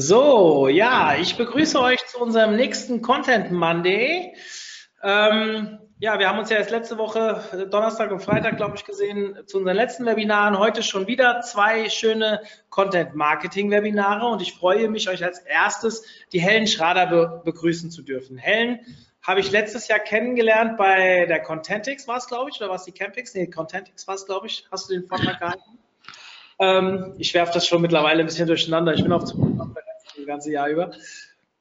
So, ja, ich begrüße euch zu unserem nächsten Content Monday. Ähm, ja, wir haben uns ja erst letzte Woche, äh, Donnerstag und Freitag, glaube ich, gesehen zu unseren letzten Webinaren. Heute schon wieder zwei schöne Content Marketing Webinare und ich freue mich, euch als erstes die Helen Schrader be begrüßen zu dürfen. Helen habe ich letztes Jahr kennengelernt bei der Contentix, war es, glaube ich, oder war es die Campix? Nee, Contentix war es, glaube ich. Hast du den Vortrag gehalten? Ähm, ich werfe das schon mittlerweile ein bisschen durcheinander. Ich bin auf Konferenzen das ganze Jahr über.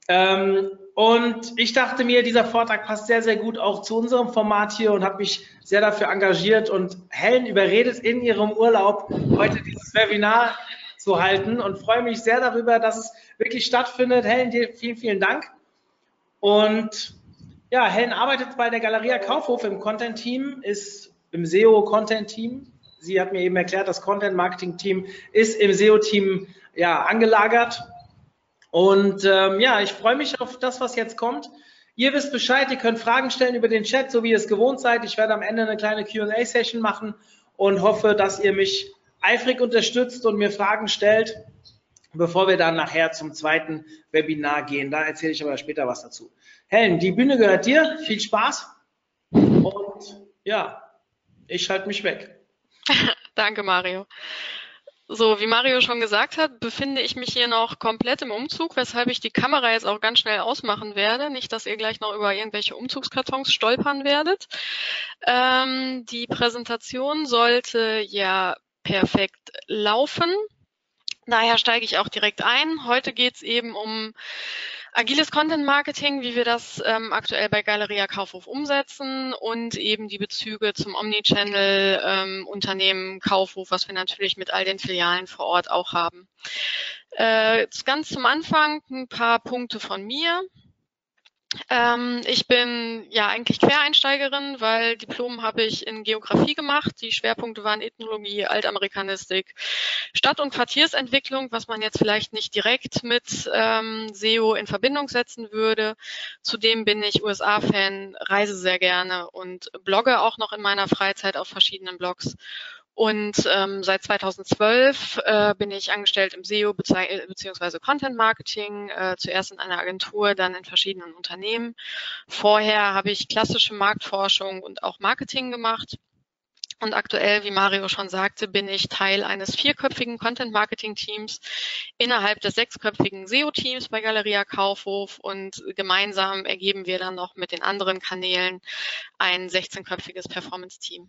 Ähm, und ich dachte mir, dieser Vortrag passt sehr, sehr gut auch zu unserem Format hier und habe mich sehr dafür engagiert und Helen überredet in ihrem Urlaub heute dieses Webinar zu halten und freue mich sehr darüber, dass es wirklich stattfindet. Helen, dir vielen, vielen Dank. Und ja, Helen arbeitet bei der Galeria Kaufhof im Content-Team, ist im SEO-Content-Team. Sie hat mir eben erklärt, das Content-Marketing-Team ist im SEO-Team ja, angelagert und ähm, ja, ich freue mich auf das, was jetzt kommt. Ihr wisst Bescheid, ihr könnt Fragen stellen über den Chat, so wie ihr es gewohnt seid. Ich werde am Ende eine kleine QA-Session machen und hoffe, dass ihr mich eifrig unterstützt und mir Fragen stellt, bevor wir dann nachher zum zweiten Webinar gehen. Da erzähle ich aber später was dazu. Helen, die Bühne gehört dir. Viel Spaß. Und ja, ich schalte mich weg. Danke, Mario. So, wie Mario schon gesagt hat, befinde ich mich hier noch komplett im Umzug, weshalb ich die Kamera jetzt auch ganz schnell ausmachen werde. Nicht, dass ihr gleich noch über irgendwelche Umzugskartons stolpern werdet. Ähm, die Präsentation sollte ja perfekt laufen. Daher steige ich auch direkt ein. Heute geht es eben um agiles Content Marketing, wie wir das ähm, aktuell bei Galeria Kaufhof umsetzen und eben die Bezüge zum Omnichannel ähm, Unternehmen Kaufhof, was wir natürlich mit all den Filialen vor Ort auch haben. Äh, ganz zum Anfang ein paar Punkte von mir. Ähm, ich bin ja eigentlich Quereinsteigerin, weil Diplom habe ich in Geografie gemacht. Die Schwerpunkte waren Ethnologie, Altamerikanistik, Stadt- und Quartiersentwicklung, was man jetzt vielleicht nicht direkt mit ähm, SEO in Verbindung setzen würde. Zudem bin ich USA-Fan, reise sehr gerne und blogge auch noch in meiner Freizeit auf verschiedenen Blogs und ähm, seit 2012 äh, bin ich angestellt im SEO bzw. Content Marketing, äh, zuerst in einer Agentur, dann in verschiedenen Unternehmen. Vorher habe ich klassische Marktforschung und auch Marketing gemacht. Und aktuell, wie Mario schon sagte, bin ich Teil eines vierköpfigen Content Marketing Teams innerhalb des sechsköpfigen SEO Teams bei Galeria Kaufhof und gemeinsam ergeben wir dann noch mit den anderen Kanälen ein 16-köpfiges Performance Team.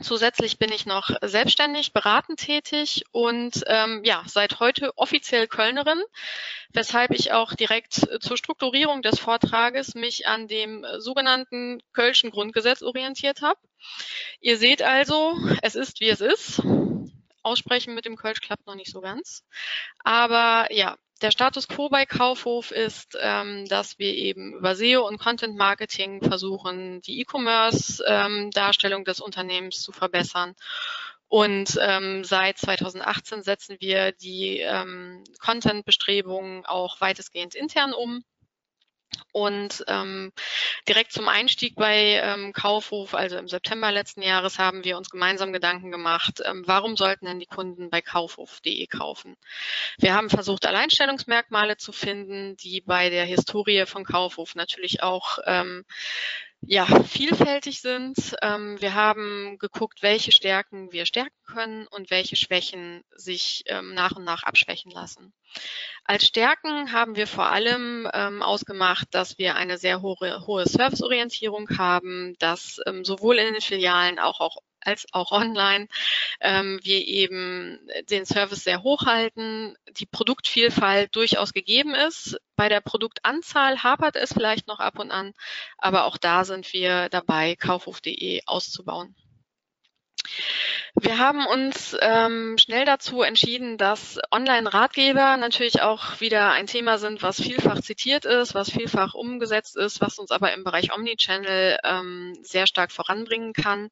Zusätzlich bin ich noch selbstständig beratend tätig und ähm, ja, seit heute offiziell Kölnerin, weshalb ich auch direkt zur Strukturierung des Vortrages mich an dem sogenannten Kölschen Grundgesetz orientiert habe. Ihr seht also, es ist wie es ist. Aussprechen mit dem Kölsch klappt noch nicht so ganz. Aber ja, der Status quo bei Kaufhof ist, ähm, dass wir eben über SEO und Content Marketing versuchen, die E-Commerce-Darstellung ähm, des Unternehmens zu verbessern. Und ähm, seit 2018 setzen wir die ähm, Content-Bestrebungen auch weitestgehend intern um. Und ähm, direkt zum Einstieg bei ähm, Kaufhof, also im September letzten Jahres, haben wir uns gemeinsam Gedanken gemacht, ähm, warum sollten denn die Kunden bei kaufhof.de kaufen? Wir haben versucht, Alleinstellungsmerkmale zu finden, die bei der Historie von Kaufhof natürlich auch ähm, ja, vielfältig sind. Ähm, wir haben geguckt, welche Stärken wir stärken können und welche Schwächen sich ähm, nach und nach abschwächen lassen. Als Stärken haben wir vor allem ähm, ausgemacht, dass wir eine sehr hohe, hohe Serviceorientierung haben, dass ähm, sowohl in den Filialen auch, auch als auch online ähm, wir eben den Service sehr hoch halten, die Produktvielfalt durchaus gegeben ist. Bei der Produktanzahl hapert es vielleicht noch ab und an, aber auch da sind wir dabei, kaufhof.de auszubauen. Wir haben uns ähm, schnell dazu entschieden, dass Online-Ratgeber natürlich auch wieder ein Thema sind, was vielfach zitiert ist, was vielfach umgesetzt ist, was uns aber im Bereich Omnichannel ähm, sehr stark voranbringen kann,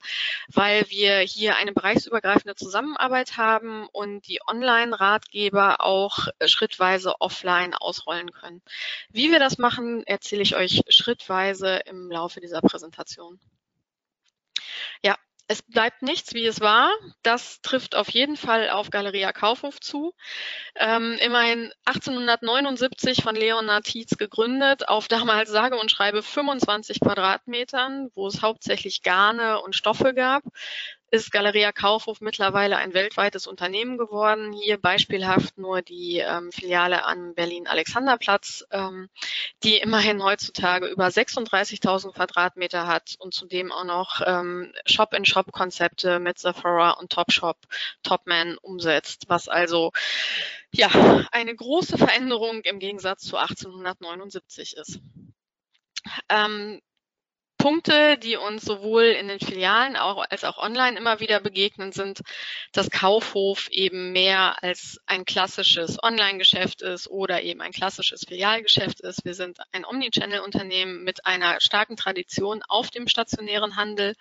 weil wir hier eine bereichsübergreifende Zusammenarbeit haben und die Online-Ratgeber auch schrittweise offline ausrollen können. Wie wir das machen, erzähle ich euch schrittweise im Laufe dieser Präsentation. Es bleibt nichts, wie es war. Das trifft auf jeden Fall auf Galeria Kaufhof zu. Ähm, immerhin 1879 von Leonard Tietz gegründet, auf damals sage und schreibe 25 Quadratmetern, wo es hauptsächlich Garne und Stoffe gab ist Galeria Kaufhof mittlerweile ein weltweites Unternehmen geworden. Hier beispielhaft nur die ähm, Filiale am Berlin-Alexanderplatz, ähm, die immerhin heutzutage über 36.000 Quadratmeter hat und zudem auch noch ähm, Shop-in-Shop-Konzepte mit Sephora und Topshop, Topman umsetzt, was also ja eine große Veränderung im Gegensatz zu 1879 ist. Ähm, Punkte, die uns sowohl in den Filialen als auch online immer wieder begegnen, sind, dass Kaufhof eben mehr als ein klassisches Online-Geschäft ist oder eben ein klassisches Filialgeschäft ist. Wir sind ein Omnichannel-Unternehmen mit einer starken Tradition auf dem stationären Handel,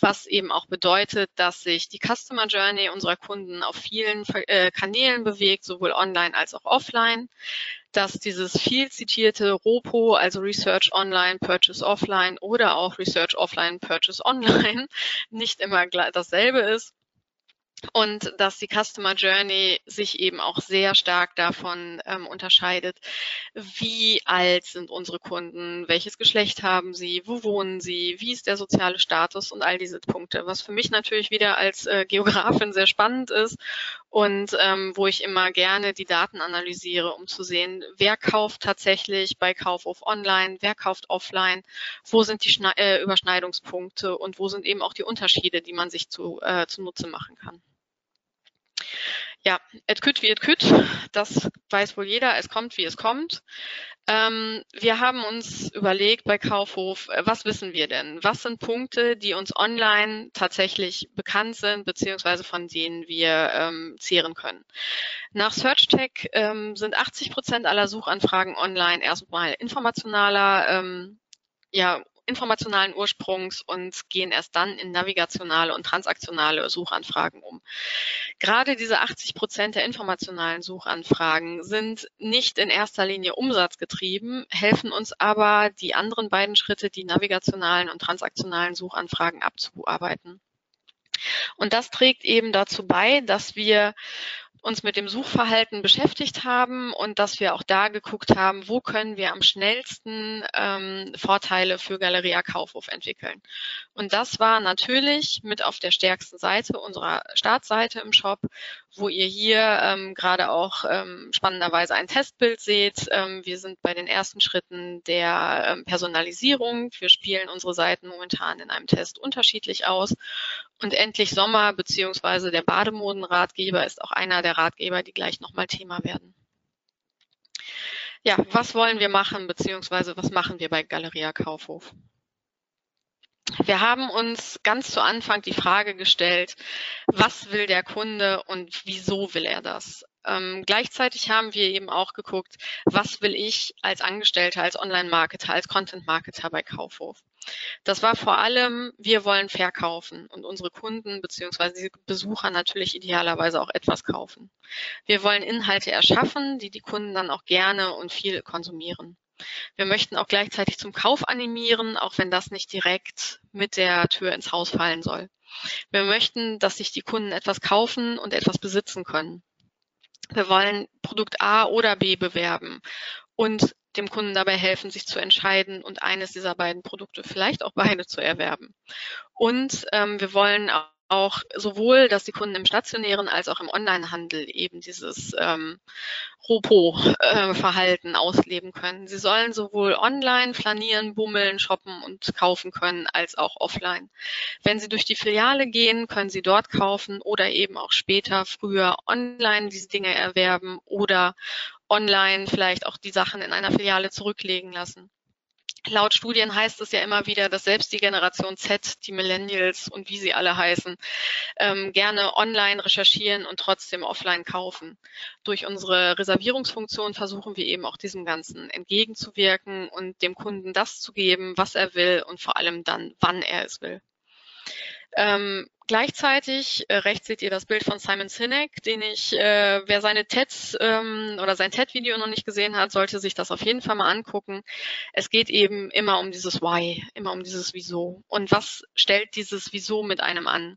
was eben auch bedeutet, dass sich die Customer Journey unserer Kunden auf vielen äh, Kanälen bewegt, sowohl online als auch offline dass dieses viel zitierte ROPO, also Research Online, Purchase Offline oder auch Research Offline, Purchase Online nicht immer dasselbe ist. Und dass die Customer Journey sich eben auch sehr stark davon ähm, unterscheidet, wie alt sind unsere Kunden, welches Geschlecht haben sie, wo wohnen sie, wie ist der soziale Status und all diese Punkte, was für mich natürlich wieder als äh, Geografin sehr spannend ist und ähm, wo ich immer gerne die Daten analysiere, um zu sehen, wer kauft tatsächlich bei Kauf auf Online, wer kauft offline, wo sind die Schne äh, Überschneidungspunkte und wo sind eben auch die Unterschiede, die man sich zu, äh, zunutze machen kann. Ja, et kütt wie et kütt, das weiß wohl jeder, es kommt wie es kommt. Ähm, wir haben uns überlegt bei Kaufhof, äh, was wissen wir denn? Was sind Punkte, die uns online tatsächlich bekannt sind, beziehungsweise von denen wir ähm, zehren können? Nach SearchTech ähm, sind 80 Prozent aller Suchanfragen online erstmal informationaler ähm, ja, informationalen Ursprungs und gehen erst dann in navigationale und transaktionale Suchanfragen um. Gerade diese 80 Prozent der informationalen Suchanfragen sind nicht in erster Linie umsatzgetrieben, helfen uns aber, die anderen beiden Schritte, die navigationalen und transaktionalen Suchanfragen abzuarbeiten. Und das trägt eben dazu bei, dass wir uns mit dem Suchverhalten beschäftigt haben und dass wir auch da geguckt haben, wo können wir am schnellsten ähm, Vorteile für Galeria Kaufhof entwickeln. Und das war natürlich mit auf der stärksten Seite unserer Startseite im Shop, wo ihr hier ähm, gerade auch ähm, spannenderweise ein Testbild seht. Ähm, wir sind bei den ersten Schritten der ähm, Personalisierung. Wir spielen unsere Seiten momentan in einem Test unterschiedlich aus. Und endlich Sommer beziehungsweise der Bademodenratgeber ist auch einer der Ratgeber, die gleich nochmal Thema werden. Ja, was wollen wir machen, beziehungsweise was machen wir bei Galeria Kaufhof? Wir haben uns ganz zu Anfang die Frage gestellt, was will der Kunde und wieso will er das? Ähm, gleichzeitig haben wir eben auch geguckt, was will ich als Angestellter, als Online-Marketer, als Content-Marketer bei Kaufhof. Das war vor allem, wir wollen verkaufen und unsere Kunden bzw. Besucher natürlich idealerweise auch etwas kaufen. Wir wollen Inhalte erschaffen, die die Kunden dann auch gerne und viel konsumieren. Wir möchten auch gleichzeitig zum Kauf animieren, auch wenn das nicht direkt mit der Tür ins Haus fallen soll. Wir möchten, dass sich die Kunden etwas kaufen und etwas besitzen können. Wir wollen Produkt A oder B bewerben und dem Kunden dabei helfen, sich zu entscheiden und eines dieser beiden Produkte, vielleicht auch beide zu erwerben. Und ähm, wir wollen auch sowohl, dass die Kunden im stationären als auch im Onlinehandel eben dieses ähm, Ropo-Verhalten äh, ausleben können. Sie sollen sowohl online flanieren, bummeln, shoppen und kaufen können, als auch offline. Wenn Sie durch die Filiale gehen, können Sie dort kaufen oder eben auch später, früher online diese Dinge erwerben oder online vielleicht auch die Sachen in einer Filiale zurücklegen lassen. Laut Studien heißt es ja immer wieder, dass selbst die Generation Z, die Millennials und wie sie alle heißen, ähm, gerne online recherchieren und trotzdem offline kaufen. Durch unsere Reservierungsfunktion versuchen wir eben auch diesem Ganzen entgegenzuwirken und dem Kunden das zu geben, was er will und vor allem dann, wann er es will. Ähm, gleichzeitig, äh, rechts seht ihr das Bild von Simon Sinek, den ich, äh, wer seine TEDs ähm, oder sein TED-Video noch nicht gesehen hat, sollte sich das auf jeden Fall mal angucken. Es geht eben immer um dieses Why, immer um dieses Wieso. Und was stellt dieses Wieso mit einem an?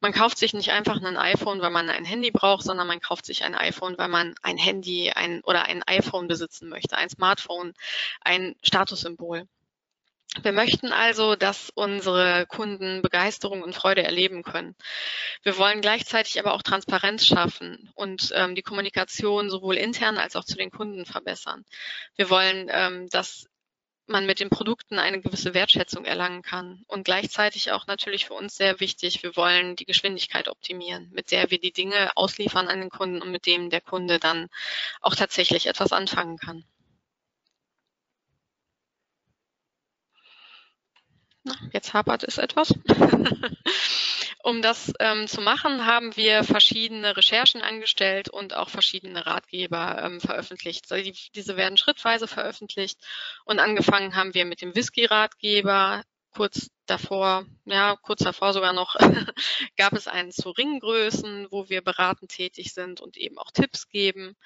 Man kauft sich nicht einfach ein iPhone, weil man ein Handy braucht, sondern man kauft sich ein iPhone, weil man ein Handy ein, oder ein iPhone besitzen möchte, ein Smartphone, ein Statussymbol. Wir möchten also, dass unsere Kunden Begeisterung und Freude erleben können. Wir wollen gleichzeitig aber auch Transparenz schaffen und ähm, die Kommunikation sowohl intern als auch zu den Kunden verbessern. Wir wollen, ähm, dass man mit den Produkten eine gewisse Wertschätzung erlangen kann. Und gleichzeitig auch natürlich für uns sehr wichtig, wir wollen die Geschwindigkeit optimieren, mit der wir die Dinge ausliefern an den Kunden und mit dem der Kunde dann auch tatsächlich etwas anfangen kann. Na, jetzt hapert es etwas. um das ähm, zu machen, haben wir verschiedene Recherchen angestellt und auch verschiedene Ratgeber ähm, veröffentlicht. Also die, diese werden schrittweise veröffentlicht und angefangen haben wir mit dem Whisky-Ratgeber, kurz davor, ja, kurz davor sogar noch, gab es einen zu Ringgrößen, wo wir beratend tätig sind und eben auch Tipps geben.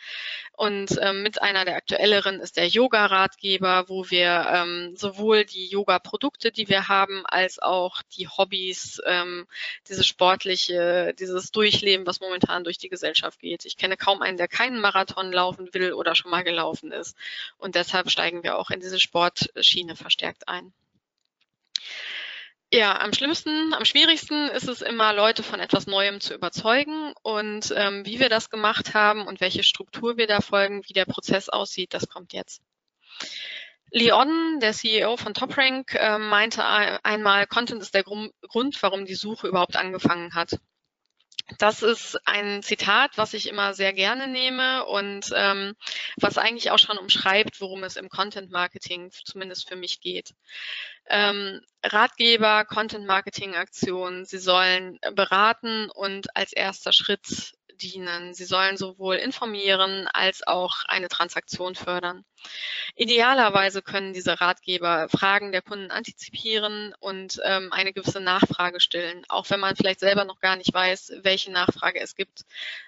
Und ähm, mit einer der aktuelleren ist der Yoga-Ratgeber, wo wir ähm, sowohl die Yoga-Produkte, die wir haben, als auch die Hobbys, ähm, dieses sportliche, dieses Durchleben, was momentan durch die Gesellschaft geht. Ich kenne kaum einen, der keinen Marathon laufen will oder schon mal gelaufen ist. Und deshalb steigen wir auch in diese Sportschiene verstärkt ein. Ja, am schlimmsten, am schwierigsten ist es immer, Leute von etwas Neuem zu überzeugen. Und ähm, wie wir das gemacht haben und welche Struktur wir da folgen, wie der Prozess aussieht, das kommt jetzt. Leon, der CEO von TopRank, äh, meinte einmal, Content ist der Grund, warum die Suche überhaupt angefangen hat. Das ist ein Zitat, was ich immer sehr gerne nehme und ähm, was eigentlich auch schon umschreibt, worum es im Content Marketing zumindest für mich geht. Ähm, Ratgeber, Content Marketing Aktionen, sie sollen beraten und als erster Schritt dienen. Sie sollen sowohl informieren als auch eine Transaktion fördern. Idealerweise können diese Ratgeber Fragen der Kunden antizipieren und ähm, eine gewisse Nachfrage stellen, auch wenn man vielleicht selber noch gar nicht weiß, welche Nachfrage es gibt.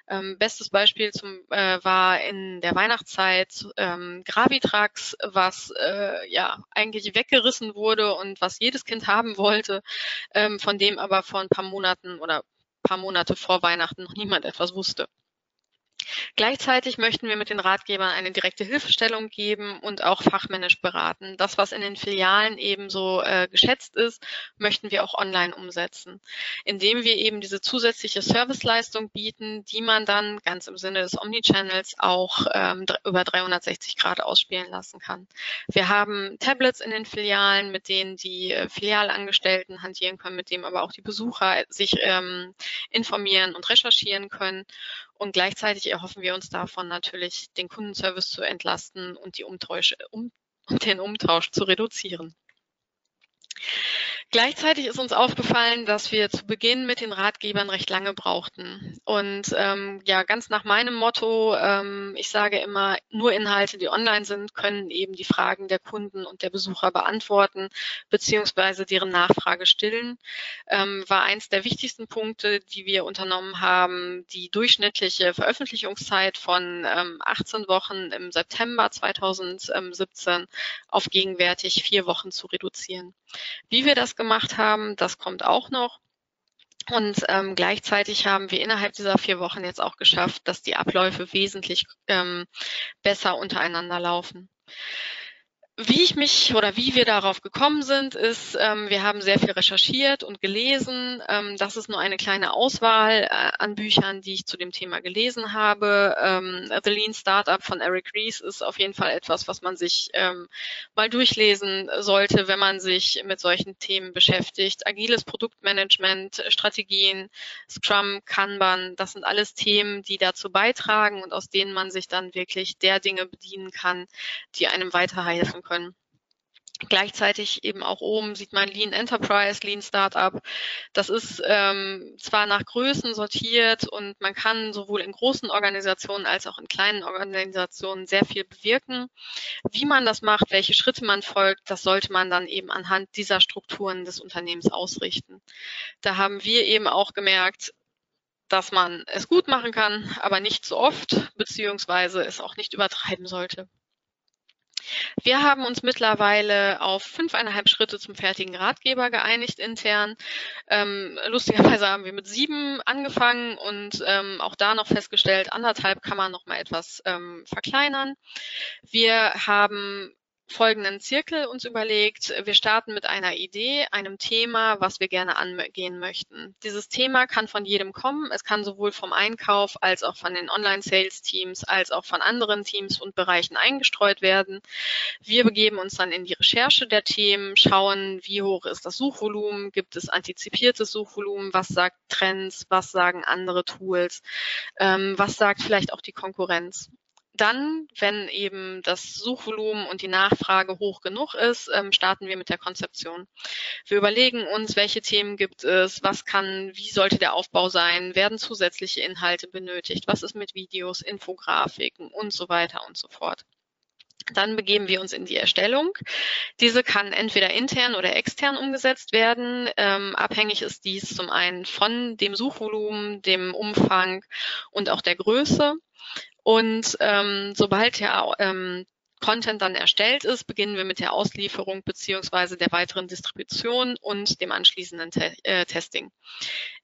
Ähm, bestes Beispiel zum, äh, war in der Weihnachtszeit ähm, Gravitrax, was äh, ja eigentlich weggerissen wurde und was jedes Kind haben wollte, ähm, von dem aber vor ein paar Monaten oder paar Monate vor Weihnachten noch niemand etwas wusste. Gleichzeitig möchten wir mit den Ratgebern eine direkte Hilfestellung geben und auch fachmännisch beraten. Das, was in den Filialen ebenso äh, geschätzt ist, möchten wir auch online umsetzen, indem wir eben diese zusätzliche Serviceleistung bieten, die man dann ganz im Sinne des Omnichannels auch ähm, über 360 Grad ausspielen lassen kann. Wir haben Tablets in den Filialen, mit denen die äh, Filialangestellten hantieren können, mit dem aber auch die Besucher sich ähm, informieren und recherchieren können. Und gleichzeitig erhoffen wir uns davon natürlich, den Kundenservice zu entlasten und die Umtäusche, um, den Umtausch zu reduzieren. Gleichzeitig ist uns aufgefallen, dass wir zu Beginn mit den Ratgebern recht lange brauchten. Und ähm, ja, ganz nach meinem Motto, ähm, ich sage immer, nur Inhalte, die online sind, können eben die Fragen der Kunden und der Besucher beantworten, beziehungsweise deren Nachfrage stillen, ähm, war eins der wichtigsten Punkte, die wir unternommen haben, die durchschnittliche Veröffentlichungszeit von ähm, 18 Wochen im September 2017 auf gegenwärtig vier Wochen zu reduzieren. Wie wir das gemacht haben, das kommt auch noch. Und ähm, gleichzeitig haben wir innerhalb dieser vier Wochen jetzt auch geschafft, dass die Abläufe wesentlich ähm, besser untereinander laufen. Wie ich mich oder wie wir darauf gekommen sind, ist, ähm, wir haben sehr viel recherchiert und gelesen. Ähm, das ist nur eine kleine Auswahl äh, an Büchern, die ich zu dem Thema gelesen habe. Ähm, The Lean Startup von Eric Ries ist auf jeden Fall etwas, was man sich ähm, mal durchlesen sollte, wenn man sich mit solchen Themen beschäftigt. Agiles Produktmanagement, Strategien, Scrum, Kanban, das sind alles Themen, die dazu beitragen und aus denen man sich dann wirklich der Dinge bedienen kann, die einem weiterhelfen können. Gleichzeitig eben auch oben sieht man Lean Enterprise, Lean Startup. Das ist ähm, zwar nach Größen sortiert und man kann sowohl in großen Organisationen als auch in kleinen Organisationen sehr viel bewirken. Wie man das macht, welche Schritte man folgt, das sollte man dann eben anhand dieser Strukturen des Unternehmens ausrichten. Da haben wir eben auch gemerkt, dass man es gut machen kann, aber nicht so oft, beziehungsweise es auch nicht übertreiben sollte. Wir haben uns mittlerweile auf fünfeinhalb Schritte zum fertigen Ratgeber geeinigt intern. Ähm, lustigerweise haben wir mit sieben angefangen und ähm, auch da noch festgestellt, anderthalb kann man noch mal etwas ähm, verkleinern. Wir haben folgenden Zirkel uns überlegt. Wir starten mit einer Idee, einem Thema, was wir gerne angehen möchten. Dieses Thema kann von jedem kommen. Es kann sowohl vom Einkauf als auch von den Online-Sales-Teams als auch von anderen Teams und Bereichen eingestreut werden. Wir begeben uns dann in die Recherche der Themen, schauen, wie hoch ist das Suchvolumen, gibt es antizipiertes Suchvolumen, was sagt Trends, was sagen andere Tools, ähm, was sagt vielleicht auch die Konkurrenz dann, wenn eben das Suchvolumen und die Nachfrage hoch genug ist, ähm, starten wir mit der Konzeption. Wir überlegen uns, welche Themen gibt es, was kann, wie sollte der Aufbau sein, werden zusätzliche Inhalte benötigt, was ist mit Videos, Infografiken und so weiter und so fort. Dann begeben wir uns in die Erstellung. Diese kann entweder intern oder extern umgesetzt werden. Ähm, abhängig ist dies zum einen von dem Suchvolumen, dem Umfang und auch der Größe. Und ähm, sobald der ähm, Content dann erstellt ist, beginnen wir mit der Auslieferung beziehungsweise der weiteren Distribution und dem anschließenden Te äh, Testing.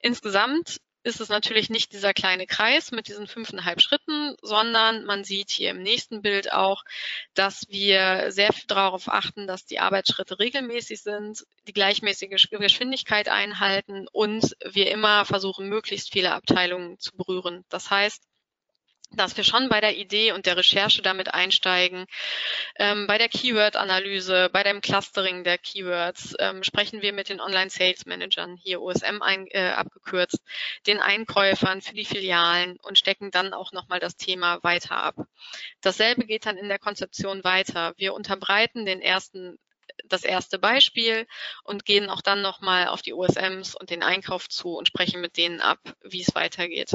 Insgesamt ist es natürlich nicht dieser kleine Kreis mit diesen fünfeinhalb Schritten, sondern man sieht hier im nächsten Bild auch, dass wir sehr darauf achten, dass die Arbeitsschritte regelmäßig sind, die gleichmäßige Geschwindigkeit einhalten und wir immer versuchen, möglichst viele Abteilungen zu berühren. Das heißt, dass wir schon bei der Idee und der Recherche damit einsteigen. Ähm, bei der Keyword-Analyse, bei dem Clustering der Keywords ähm, sprechen wir mit den Online-Sales-Managern, hier OSM ein, äh, abgekürzt, den Einkäufern für die Filialen und stecken dann auch nochmal das Thema weiter ab. Dasselbe geht dann in der Konzeption weiter. Wir unterbreiten den ersten das erste Beispiel und gehen auch dann nochmal auf die OSMs und den Einkauf zu und sprechen mit denen ab, wie es weitergeht.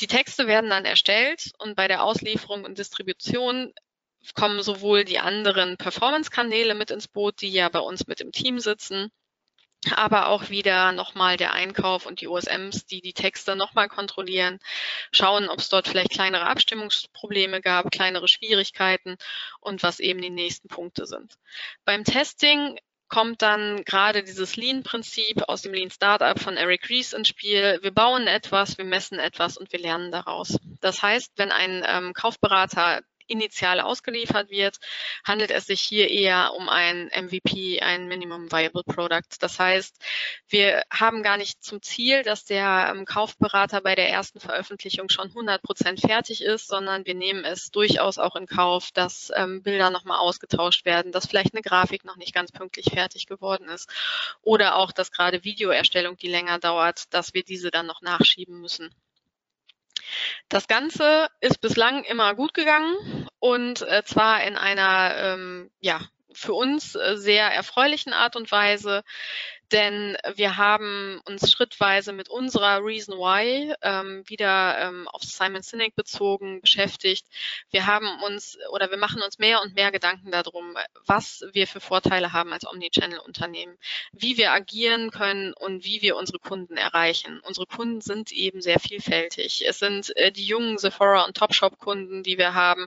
Die Texte werden dann erstellt und bei der Auslieferung und Distribution kommen sowohl die anderen Performance-Kanäle mit ins Boot, die ja bei uns mit im Team sitzen, aber auch wieder nochmal der Einkauf und die OSMs, die die Texte nochmal kontrollieren, schauen, ob es dort vielleicht kleinere Abstimmungsprobleme gab, kleinere Schwierigkeiten und was eben die nächsten Punkte sind. Beim Testing kommt dann gerade dieses Lean-Prinzip aus dem Lean Startup von Eric Ries ins Spiel. Wir bauen etwas, wir messen etwas und wir lernen daraus. Das heißt, wenn ein ähm, Kaufberater initial ausgeliefert wird, handelt es sich hier eher um ein MVP, ein Minimum Viable Product. Das heißt, wir haben gar nicht zum Ziel, dass der ähm, Kaufberater bei der ersten Veröffentlichung schon 100 Prozent fertig ist, sondern wir nehmen es durchaus auch in Kauf, dass ähm, Bilder nochmal ausgetauscht werden, dass vielleicht eine Grafik noch nicht ganz pünktlich fertig geworden ist oder auch, dass gerade Videoerstellung, die länger dauert, dass wir diese dann noch nachschieben müssen. Das Ganze ist bislang immer gut gegangen und äh, zwar in einer ähm, ja, für uns äh, sehr erfreulichen Art und Weise denn wir haben uns schrittweise mit unserer Reason Why ähm, wieder ähm, auf Simon Sinek bezogen beschäftigt. Wir haben uns oder wir machen uns mehr und mehr Gedanken darum, was wir für Vorteile haben als Omnichannel-Unternehmen, wie wir agieren können und wie wir unsere Kunden erreichen. Unsere Kunden sind eben sehr vielfältig. Es sind äh, die jungen Sephora und Topshop-Kunden, die wir haben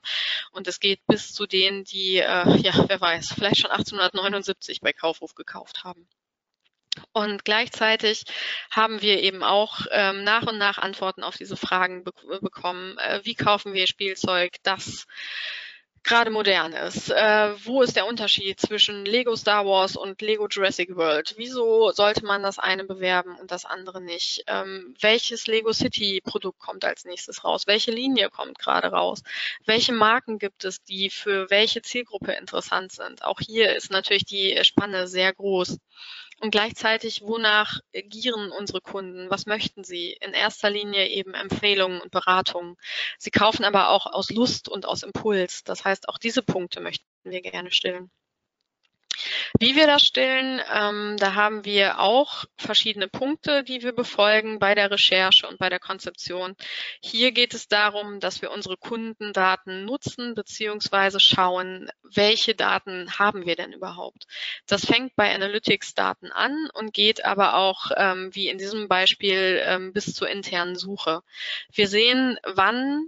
und es geht bis zu denen, die, äh, ja, wer weiß, vielleicht schon 1879 bei Kaufhof gekauft haben. Und gleichzeitig haben wir eben auch ähm, nach und nach Antworten auf diese Fragen be bekommen. Äh, wie kaufen wir Spielzeug, das gerade modern ist? Äh, wo ist der Unterschied zwischen Lego Star Wars und Lego Jurassic World? Wieso sollte man das eine bewerben und das andere nicht? Ähm, welches Lego City Produkt kommt als nächstes raus? Welche Linie kommt gerade raus? Welche Marken gibt es, die für welche Zielgruppe interessant sind? Auch hier ist natürlich die Spanne sehr groß. Und gleichzeitig, wonach gieren unsere Kunden? Was möchten sie? In erster Linie eben Empfehlungen und Beratungen. Sie kaufen aber auch aus Lust und aus Impuls. Das heißt, auch diese Punkte möchten wir gerne stillen. Wie wir das stellen, ähm, da haben wir auch verschiedene Punkte, die wir befolgen bei der Recherche und bei der Konzeption. Hier geht es darum, dass wir unsere Kundendaten nutzen beziehungsweise schauen, welche Daten haben wir denn überhaupt. Das fängt bei Analytics-Daten an und geht aber auch, ähm, wie in diesem Beispiel, ähm, bis zur internen Suche. Wir sehen, wann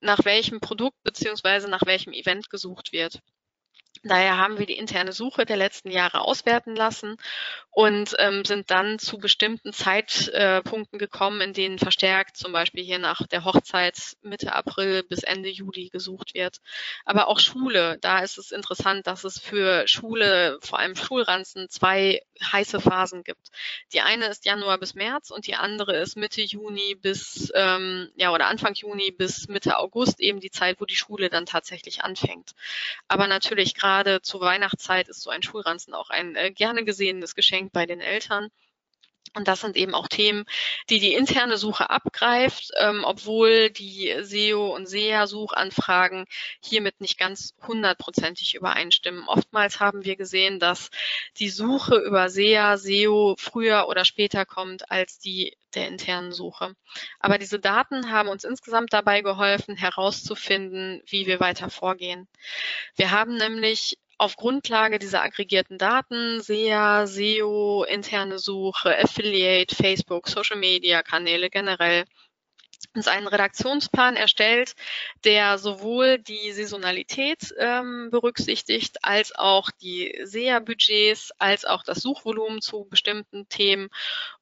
nach welchem Produkt beziehungsweise nach welchem Event gesucht wird. Daher haben wir die interne Suche der letzten Jahre auswerten lassen und ähm, sind dann zu bestimmten Zeitpunkten gekommen, in denen verstärkt zum Beispiel hier nach der Hochzeit Mitte April bis Ende Juli gesucht wird. Aber auch Schule, da ist es interessant, dass es für Schule, vor allem Schulranzen, zwei heiße Phasen gibt. Die eine ist Januar bis März und die andere ist Mitte Juni bis, ähm, ja, oder Anfang Juni bis Mitte August, eben die Zeit, wo die Schule dann tatsächlich anfängt. Aber natürlich gerade zur Weihnachtszeit ist so ein Schulranzen auch ein äh, gerne gesehenes Geschenk bei den Eltern. Und das sind eben auch Themen, die die interne Suche abgreift, ähm, obwohl die SEO und SEA-Suchanfragen hiermit nicht ganz hundertprozentig übereinstimmen. Oftmals haben wir gesehen, dass die Suche über SEA, SEO früher oder später kommt als die der internen Suche. Aber diese Daten haben uns insgesamt dabei geholfen, herauszufinden, wie wir weiter vorgehen. Wir haben nämlich auf Grundlage dieser aggregierten Daten, SEA, SEO, interne Suche, Affiliate, Facebook, Social Media Kanäle generell, uns einen Redaktionsplan erstellt, der sowohl die Saisonalität ähm, berücksichtigt, als auch die SEA-Budgets, als auch das Suchvolumen zu bestimmten Themen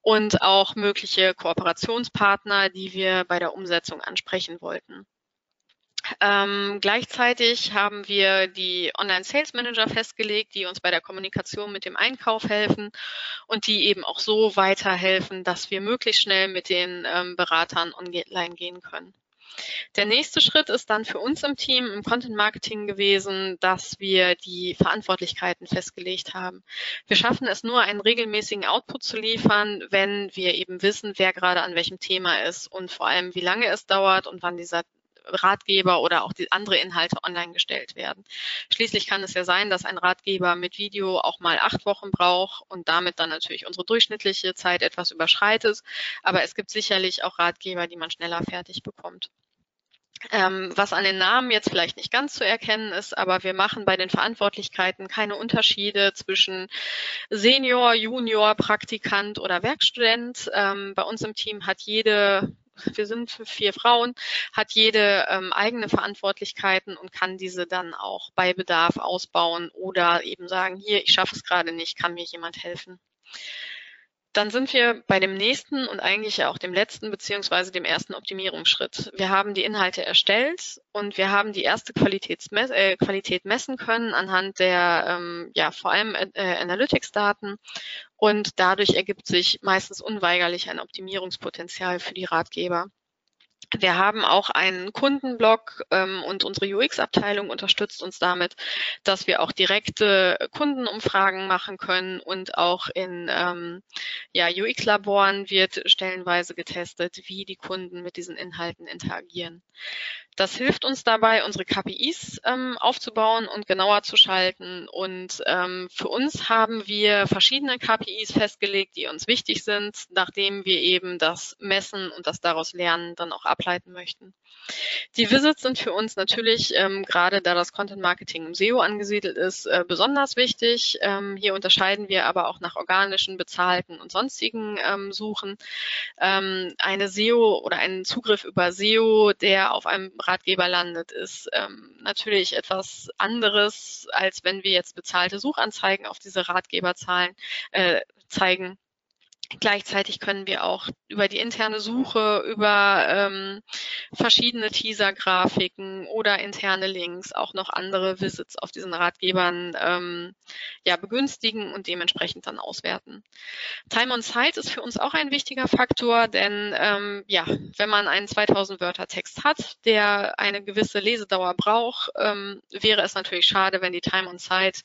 und auch mögliche Kooperationspartner, die wir bei der Umsetzung ansprechen wollten. Ähm, gleichzeitig haben wir die Online-Sales Manager festgelegt, die uns bei der Kommunikation mit dem Einkauf helfen und die eben auch so weiterhelfen, dass wir möglichst schnell mit den ähm, Beratern online gehen können. Der nächste Schritt ist dann für uns im Team im Content Marketing gewesen, dass wir die Verantwortlichkeiten festgelegt haben. Wir schaffen es nur, einen regelmäßigen Output zu liefern, wenn wir eben wissen, wer gerade an welchem Thema ist und vor allem, wie lange es dauert und wann dieser Ratgeber oder auch die andere Inhalte online gestellt werden. Schließlich kann es ja sein, dass ein Ratgeber mit Video auch mal acht Wochen braucht und damit dann natürlich unsere durchschnittliche Zeit etwas überschreitet. Aber es gibt sicherlich auch Ratgeber, die man schneller fertig bekommt. Ähm, was an den Namen jetzt vielleicht nicht ganz zu erkennen ist, aber wir machen bei den Verantwortlichkeiten keine Unterschiede zwischen Senior, Junior, Praktikant oder Werkstudent. Ähm, bei uns im Team hat jede wir sind vier Frauen, hat jede ähm, eigene Verantwortlichkeiten und kann diese dann auch bei Bedarf ausbauen oder eben sagen, hier, ich schaffe es gerade nicht, kann mir jemand helfen. Dann sind wir bei dem nächsten und eigentlich auch dem letzten beziehungsweise dem ersten Optimierungsschritt. Wir haben die Inhalte erstellt und wir haben die erste Qualitätsmess äh, Qualität messen können anhand der ähm, ja vor allem äh, Analytics-Daten und dadurch ergibt sich meistens unweigerlich ein Optimierungspotenzial für die Ratgeber. Wir haben auch einen Kundenblog ähm, und unsere UX-Abteilung unterstützt uns damit, dass wir auch direkte Kundenumfragen machen können und auch in ähm, ja, UX-Laboren wird stellenweise getestet, wie die Kunden mit diesen Inhalten interagieren. Das hilft uns dabei, unsere KPIs ähm, aufzubauen und genauer zu schalten. Und ähm, für uns haben wir verschiedene KPIs festgelegt, die uns wichtig sind, nachdem wir eben das Messen und das daraus Lernen dann auch ableiten möchten. Die Visits sind für uns natürlich, ähm, gerade da das Content Marketing im SEO angesiedelt ist, äh, besonders wichtig. Ähm, hier unterscheiden wir aber auch nach organischen, bezahlten und sonstigen ähm, Suchen. Ähm, eine SEO oder einen Zugriff über SEO, der auf einem Ratgeber landet, ist ähm, natürlich etwas anderes, als wenn wir jetzt bezahlte Suchanzeigen auf diese Ratgeberzahlen äh, zeigen. Gleichzeitig können wir auch über die interne Suche, über ähm, verschiedene Teaser-Grafiken oder interne Links auch noch andere Visits auf diesen Ratgebern ähm, ja, begünstigen und dementsprechend dann auswerten. Time on Site ist für uns auch ein wichtiger Faktor, denn ähm, ja, wenn man einen 2000 Wörter Text hat, der eine gewisse Lesedauer braucht, ähm, wäre es natürlich schade, wenn die Time on Site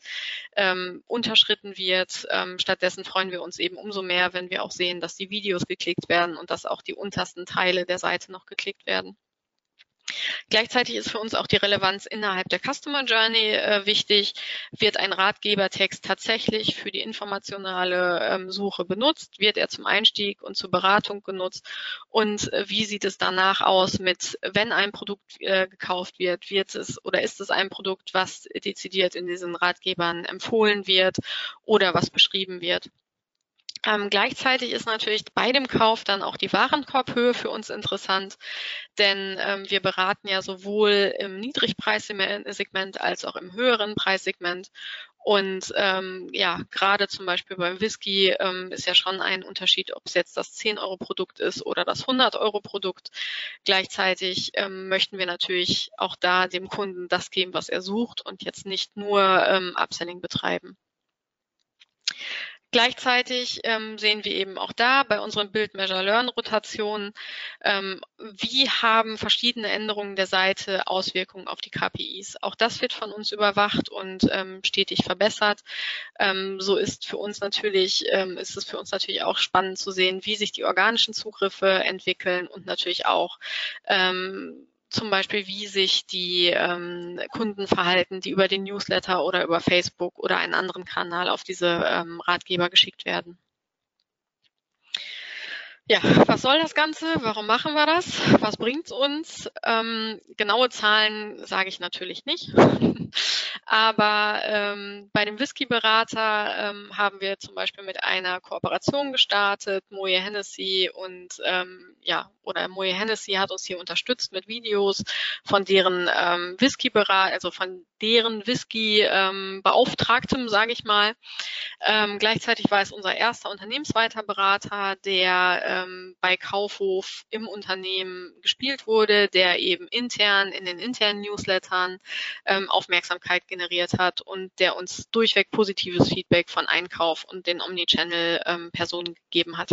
ähm, unterschritten wird. Ähm, stattdessen freuen wir uns eben umso mehr, wenn wir wir auch sehen, dass die Videos geklickt werden und dass auch die untersten Teile der Seite noch geklickt werden. Gleichzeitig ist für uns auch die Relevanz innerhalb der Customer Journey äh, wichtig. Wird ein Ratgebertext tatsächlich für die informationale ähm, Suche benutzt? Wird er zum Einstieg und zur Beratung genutzt? Und äh, wie sieht es danach aus mit, wenn ein Produkt äh, gekauft wird, wird es oder ist es ein Produkt, was dezidiert in diesen Ratgebern empfohlen wird oder was beschrieben wird? Ähm, gleichzeitig ist natürlich bei dem Kauf dann auch die Warenkorbhöhe für uns interessant, denn ähm, wir beraten ja sowohl im Niedrigpreissegment als auch im höheren Preissegment. Und ähm, ja, gerade zum Beispiel beim Whisky ähm, ist ja schon ein Unterschied, ob es jetzt das 10-Euro-Produkt ist oder das 100-Euro-Produkt. Gleichzeitig ähm, möchten wir natürlich auch da dem Kunden das geben, was er sucht und jetzt nicht nur ähm, Upselling betreiben. Gleichzeitig ähm, sehen wir eben auch da bei unseren Build-Measure-Learn-Rotationen, ähm, wie haben verschiedene Änderungen der Seite Auswirkungen auf die KPIs. Auch das wird von uns überwacht und ähm, stetig verbessert. Ähm, so ist für uns natürlich, ähm, ist es für uns natürlich auch spannend zu sehen, wie sich die organischen Zugriffe entwickeln und natürlich auch ähm, zum Beispiel, wie sich die ähm, Kunden verhalten, die über den Newsletter oder über Facebook oder einen anderen Kanal auf diese ähm, Ratgeber geschickt werden. Ja, was soll das Ganze? Warum machen wir das? Was bringt's uns? Ähm, genaue Zahlen sage ich natürlich nicht. Aber ähm, bei dem Whisky-Berater ähm, haben wir zum Beispiel mit einer Kooperation gestartet, Moje Hennessy und ähm, ja, oder Moje Hennessy hat uns hier unterstützt mit Videos von deren ähm, Whisky-Berater, also von deren Whisky-Beauftragtem, ähm, sage ich mal. Ähm, gleichzeitig war es unser erster unternehmensweiter Berater, der ähm, bei Kaufhof im Unternehmen gespielt wurde, der eben intern in den internen Newslettern ähm, Aufmerksamkeit generiert hat und der uns durchweg positives Feedback von Einkauf und den Omnichannel-Personen ähm, gegeben hat.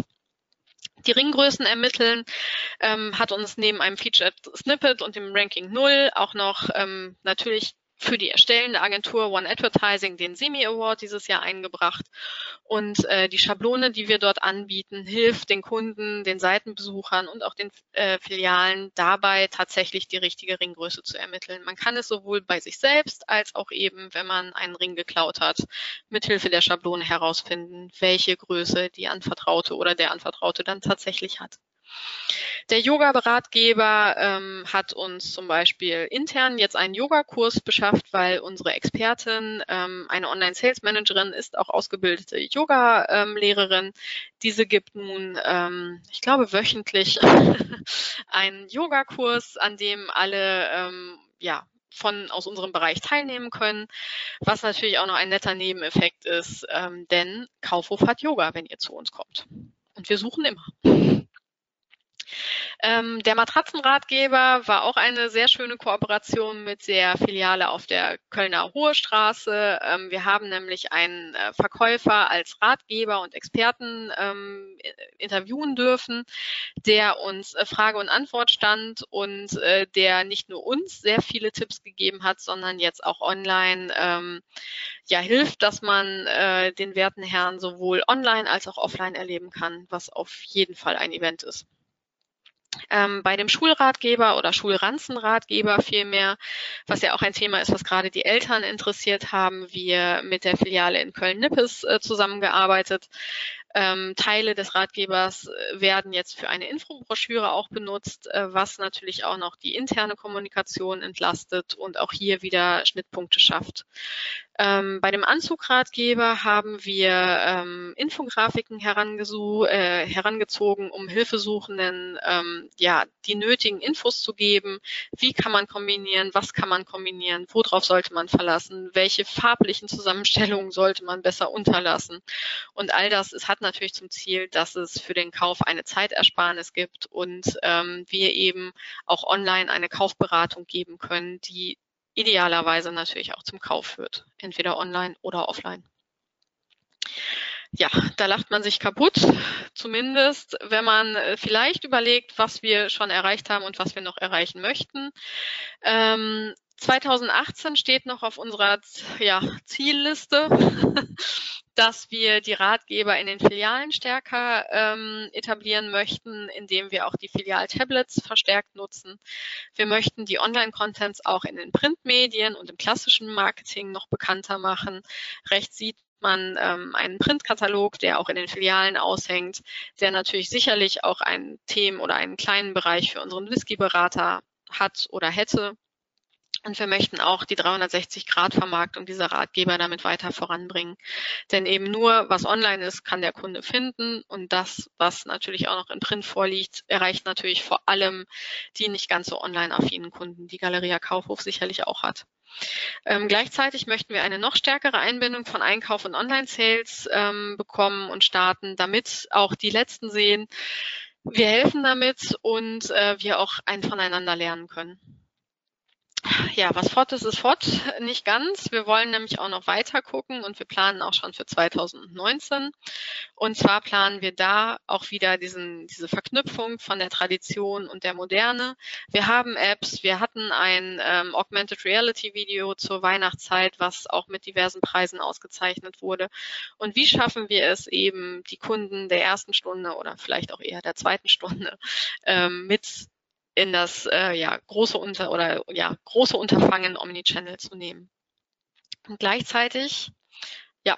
Die Ringgrößen ermitteln ähm, hat uns neben einem Featured Snippet und dem Ranking 0 auch noch ähm, natürlich für die erstellende Agentur One Advertising den Semi Award dieses Jahr eingebracht. Und äh, die Schablone, die wir dort anbieten, hilft den Kunden, den Seitenbesuchern und auch den äh, Filialen dabei, tatsächlich die richtige Ringgröße zu ermitteln. Man kann es sowohl bei sich selbst als auch eben, wenn man einen Ring geklaut hat, mithilfe der Schablone herausfinden, welche Größe die Anvertraute oder der Anvertraute dann tatsächlich hat. Der Yoga-Beratgeber ähm, hat uns zum Beispiel intern jetzt einen Yogakurs beschafft, weil unsere Expertin, ähm, eine Online-Sales-Managerin, ist auch ausgebildete Yoga-Lehrerin. Diese gibt nun, ähm, ich glaube, wöchentlich einen Yogakurs, an dem alle ähm, ja, von aus unserem Bereich teilnehmen können, was natürlich auch noch ein netter Nebeneffekt ist, ähm, denn Kaufhof hat Yoga, wenn ihr zu uns kommt. Und wir suchen immer. Ähm, der Matratzenratgeber war auch eine sehr schöne Kooperation mit der Filiale auf der Kölner Hohe Straße. Ähm, wir haben nämlich einen äh, Verkäufer als Ratgeber und Experten ähm, interviewen dürfen, der uns äh, Frage und Antwort stand und äh, der nicht nur uns sehr viele Tipps gegeben hat, sondern jetzt auch online ähm, ja hilft, dass man äh, den werten Herrn sowohl online als auch offline erleben kann, was auf jeden Fall ein Event ist. Ähm, bei dem Schulratgeber oder Schulranzenratgeber vielmehr, was ja auch ein Thema ist, was gerade die Eltern interessiert, haben wir mit der Filiale in Köln-Nippes äh, zusammengearbeitet. Ähm, Teile des Ratgebers äh, werden jetzt für eine Infobroschüre auch benutzt, äh, was natürlich auch noch die interne Kommunikation entlastet und auch hier wieder Schnittpunkte schafft. Ähm, bei dem Anzugratgeber haben wir ähm, Infografiken äh, herangezogen, um Hilfesuchenden ähm, ja die nötigen Infos zu geben. Wie kann man kombinieren? Was kann man kombinieren? Worauf sollte man verlassen? Welche farblichen Zusammenstellungen sollte man besser unterlassen? Und all das es hat natürlich zum Ziel, dass es für den Kauf eine Zeitersparnis gibt und ähm, wir eben auch online eine Kaufberatung geben können, die idealerweise natürlich auch zum Kauf führt, entweder online oder offline. Ja, da lacht man sich kaputt, zumindest wenn man äh, vielleicht überlegt, was wir schon erreicht haben und was wir noch erreichen möchten. Ähm, 2018 steht noch auf unserer ja, Zielliste. dass wir die Ratgeber in den Filialen stärker ähm, etablieren möchten, indem wir auch die Filial-Tablets verstärkt nutzen. Wir möchten die Online-Contents auch in den Printmedien und im klassischen Marketing noch bekannter machen. Rechts sieht man ähm, einen Printkatalog, der auch in den Filialen aushängt, der natürlich sicherlich auch einen Themen oder einen kleinen Bereich für unseren Whisky-Berater hat oder hätte. Und wir möchten auch die 360-Grad-Vermarktung dieser Ratgeber damit weiter voranbringen. Denn eben nur, was online ist, kann der Kunde finden. Und das, was natürlich auch noch in Print vorliegt, erreicht natürlich vor allem die nicht ganz so online-affinen Kunden, die Galeria Kaufhof sicherlich auch hat. Ähm, gleichzeitig möchten wir eine noch stärkere Einbindung von Einkauf und Online-Sales ähm, bekommen und starten, damit auch die Letzten sehen, wir helfen damit und äh, wir auch ein voneinander lernen können. Ja, was fort ist, ist fort. Nicht ganz. Wir wollen nämlich auch noch weiter gucken und wir planen auch schon für 2019. Und zwar planen wir da auch wieder diesen, diese Verknüpfung von der Tradition und der Moderne. Wir haben Apps. Wir hatten ein ähm, Augmented Reality Video zur Weihnachtszeit, was auch mit diversen Preisen ausgezeichnet wurde. Und wie schaffen wir es eben, die Kunden der ersten Stunde oder vielleicht auch eher der zweiten Stunde ähm, mit in das äh, ja, große Unter oder ja, große Unterfangen Omnichannel zu nehmen. Und gleichzeitig, ja,